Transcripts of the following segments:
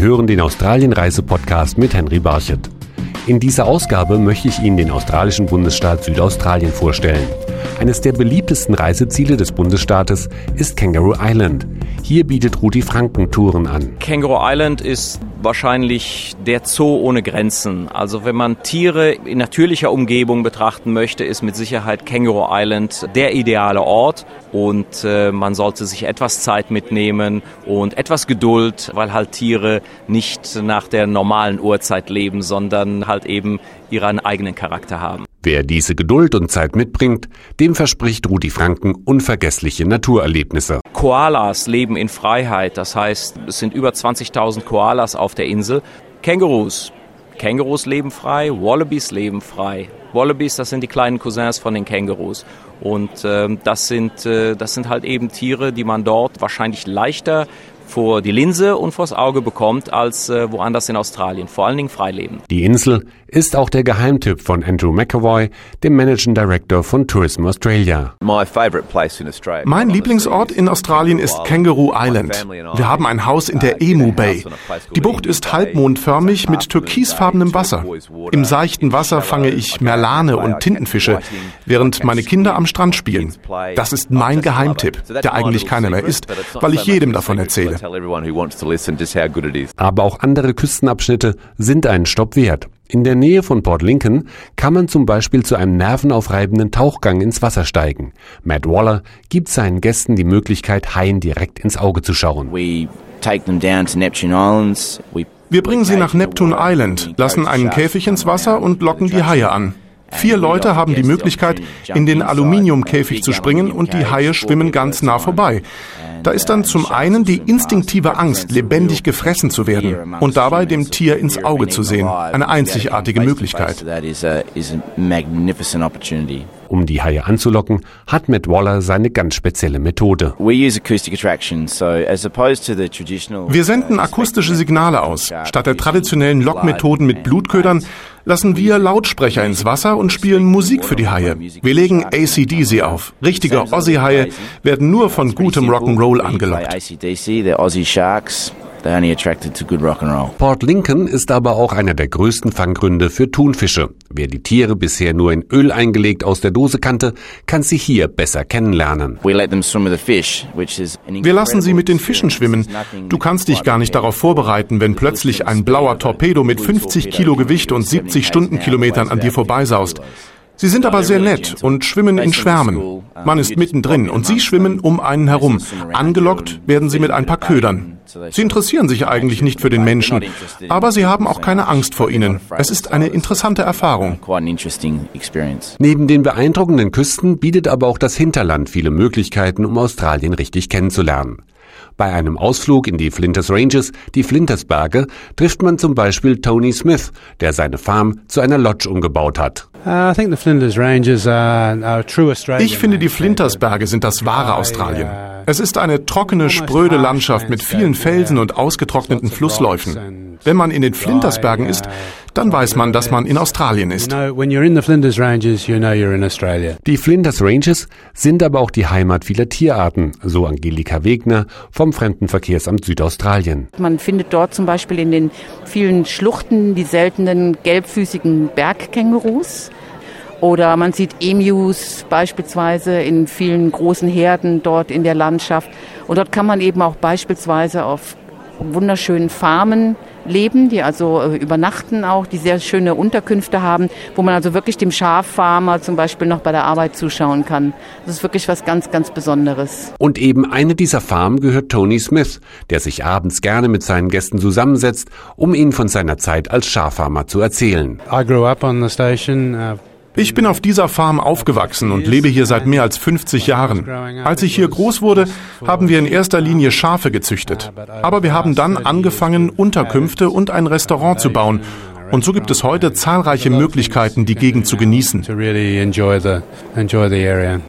Sie hören den Australien-Reise-Podcast mit Henry Barchet. In dieser Ausgabe möchte ich Ihnen den australischen Bundesstaat Südaustralien vorstellen. Eines der beliebtesten Reiseziele des Bundesstaates ist Kangaroo Island. Hier bietet Rudi Franken Touren an. Kangaroo Island ist wahrscheinlich der Zoo ohne Grenzen. Also wenn man Tiere in natürlicher Umgebung betrachten möchte, ist mit Sicherheit Kangaroo Island der ideale Ort und äh, man sollte sich etwas Zeit mitnehmen und etwas Geduld, weil halt Tiere nicht nach der normalen Uhrzeit leben, sondern halt eben ihren eigenen Charakter haben. Wer diese Geduld und Zeit mitbringt, dem verspricht Rudi Franken unvergessliche Naturerlebnisse. Koalas leben in Freiheit, das heißt, es sind über 20.000 Koalas auf der Insel. Kängurus. Kängurus leben frei, Wallabies leben frei. Wallabies, das sind die kleinen Cousins von den Kängurus. Und äh, das, sind, äh, das sind halt eben Tiere, die man dort wahrscheinlich leichter vor die Linse und vors Auge bekommt als äh, woanders in Australien, vor allen Dingen Freileben. Die Insel ist auch der Geheimtipp von Andrew McAvoy, dem Managing Director von Tourism Australia. Mein Lieblingsort in Australien ist Kangaroo Island. Wir haben ein Haus in der Emu Bay. Die Bucht ist halbmondförmig mit türkisfarbenem Wasser. Im seichten Wasser fange ich Merlane und Tintenfische, während meine Kinder am Strand spielen. Das ist mein Geheimtipp, der eigentlich keiner mehr ist, weil ich jedem davon erzähle. Aber auch andere Küstenabschnitte sind einen Stopp wert. In der Nähe von Port Lincoln kann man zum Beispiel zu einem nervenaufreibenden Tauchgang ins Wasser steigen. Matt Waller gibt seinen Gästen die Möglichkeit, Haien direkt ins Auge zu schauen. Wir bringen sie nach Neptune Island, lassen einen Käfig ins Wasser und locken die Haie an. Vier Leute haben die Möglichkeit, in den Aluminiumkäfig zu springen und die Haie schwimmen ganz nah vorbei. Da ist dann zum einen die instinktive Angst, lebendig gefressen zu werden und dabei dem Tier ins Auge zu sehen. Eine einzigartige Möglichkeit. Um die Haie anzulocken, hat Matt Waller seine ganz spezielle Methode. Wir senden akustische Signale aus. Statt der traditionellen Lockmethoden mit Blutködern lassen wir Lautsprecher ins Wasser und spielen Musik für die Haie. Wir legen ACDC auf. Richtige Aussie-Haie werden nur von gutem Rock'n'Roll angelockt. Port Lincoln ist aber auch einer der größten Fanggründe für Thunfische. Wer die Tiere bisher nur in Öl eingelegt aus der Dose kannte, kann sie hier besser kennenlernen. Wir lassen sie mit den Fischen schwimmen. Du kannst dich gar nicht darauf vorbereiten, wenn plötzlich ein blauer Torpedo mit 50 Kilo Gewicht und 70 Stundenkilometern an dir vorbeisaust. Sie sind aber sehr nett und schwimmen in Schwärmen. Man ist mittendrin und sie schwimmen um einen herum. Angelockt werden sie mit ein paar Ködern. Sie interessieren sich eigentlich nicht für den Menschen, aber sie haben auch keine Angst vor ihnen. Es ist eine interessante Erfahrung. Neben den beeindruckenden Küsten bietet aber auch das Hinterland viele Möglichkeiten, um Australien richtig kennenzulernen. Bei einem Ausflug in die Flinders Ranges, die Flintersberge, trifft man zum Beispiel Tony Smith, der seine Farm zu einer Lodge umgebaut hat. Ich finde, die Flintersberge sind das wahre Australien. Es ist eine trockene, spröde Landschaft mit vielen Felsen und ausgetrockneten Flussläufen. Wenn man in den Flintersbergen ist, dann weiß man, dass man in Australien ist. Die Flinders Ranges sind aber auch die Heimat vieler Tierarten, so Angelika Wegner vom Fremdenverkehrsamt Südaustralien. Man findet dort zum Beispiel in den vielen Schluchten die seltenen gelbfüßigen Bergkängurus. Oder man sieht Emus beispielsweise in vielen großen Herden dort in der Landschaft. Und dort kann man eben auch beispielsweise auf wunderschönen Farmen leben, die also äh, übernachten auch, die sehr schöne Unterkünfte haben, wo man also wirklich dem Schaffarmer zum Beispiel noch bei der Arbeit zuschauen kann. Das ist wirklich was ganz, ganz Besonderes. Und eben eine dieser Farmen gehört Tony Smith, der sich abends gerne mit seinen Gästen zusammensetzt, um ihnen von seiner Zeit als Schaffarmer zu erzählen. I grew up on the station, uh ich bin auf dieser Farm aufgewachsen und lebe hier seit mehr als 50 Jahren. Als ich hier groß wurde, haben wir in erster Linie Schafe gezüchtet. Aber wir haben dann angefangen, Unterkünfte und ein Restaurant zu bauen. Und so gibt es heute zahlreiche Möglichkeiten, die Gegend zu genießen.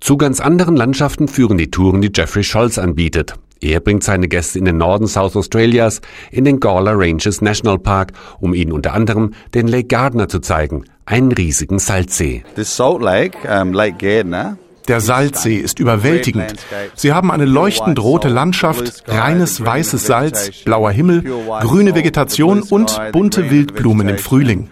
Zu ganz anderen Landschaften führen die Touren, die Jeffrey Scholz anbietet. Er bringt seine Gäste in den Norden South Australias, in den Gawler Ranges National Park, um ihnen unter anderem den Lake Gardner zu zeigen, einen riesigen Salzsee. This Salt Lake, um, Lake Gardner, Der Salzsee ist überwältigend. Sie haben eine leuchtend rote Landschaft, reines weißes Salz, blauer Himmel, grüne Vegetation und bunte Wildblumen im Frühling.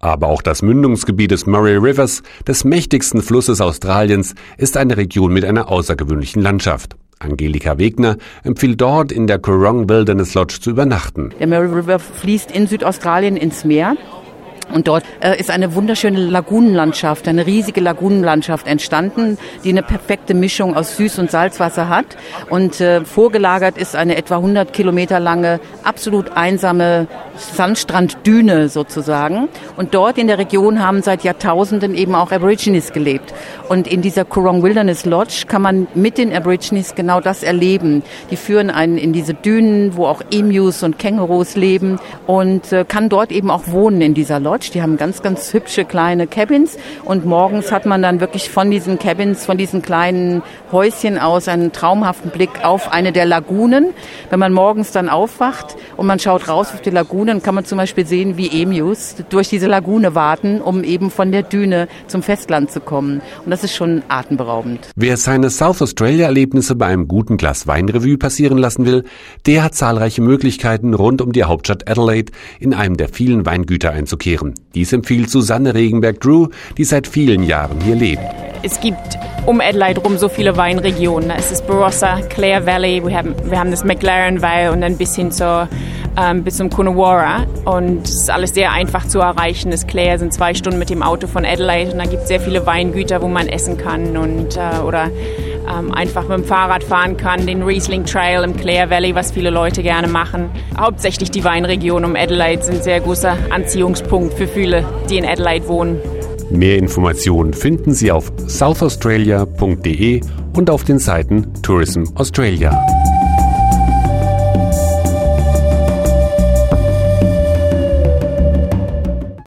Aber auch das Mündungsgebiet des Murray Rivers, des mächtigsten Flusses Australiens, ist eine Region mit einer außergewöhnlichen Landschaft. Angelika Wegner empfiehlt dort in der Coorong Wilderness Lodge zu übernachten. Der Murray River fließt in Südaustralien ins Meer und dort äh, ist eine wunderschöne Lagunenlandschaft, eine riesige Lagunenlandschaft entstanden, die eine perfekte Mischung aus Süß- und Salzwasser hat. Und äh, vorgelagert ist eine etwa 100 Kilometer lange, absolut einsame Sandstranddüne sozusagen. Und dort in der Region haben seit Jahrtausenden eben auch Aborigines gelebt. Und in dieser Coorong Wilderness Lodge kann man mit den Aborigines genau das erleben. Die führen einen in diese Dünen, wo auch Emus und Kängurus leben und äh, kann dort eben auch wohnen in dieser Lodge. Lodge. Die haben ganz, ganz hübsche kleine Cabins und morgens hat man dann wirklich von diesen Cabins, von diesen kleinen Häuschen aus einen traumhaften Blick auf eine der Lagunen. Wenn man morgens dann aufwacht und man schaut raus auf die Lagunen, kann man zum Beispiel sehen, wie Emus durch diese Lagune warten, um eben von der Düne zum Festland zu kommen. Und das ist schon atemberaubend. Wer seine South Australia-Erlebnisse bei einem guten Glas Weinrevue passieren lassen will, der hat zahlreiche Möglichkeiten, rund um die Hauptstadt Adelaide in einem der vielen Weingüter einzukehren machen. Dies empfiehlt Susanne Regenberg-Drew, die seit vielen Jahren hier lebt. Es gibt um Adelaide rum so viele Weinregionen. Es ist Barossa, Clare Valley, wir haben, wir haben das McLaren Vale und dann bis hin zur, ähm, bis zum Coonawarra. Und es ist alles sehr einfach zu erreichen. Das Clare sind zwei Stunden mit dem Auto von Adelaide und da gibt es sehr viele Weingüter, wo man essen kann und, äh, oder ähm, einfach mit dem Fahrrad fahren kann, den Riesling Trail im Clare Valley, was viele Leute gerne machen. Hauptsächlich die Weinregion um Adelaide sind sehr großer Anziehungspunkt für viele, die in Adelaide wohnen. Mehr Informationen finden Sie auf southaustralia.de und auf den Seiten Tourism Australia.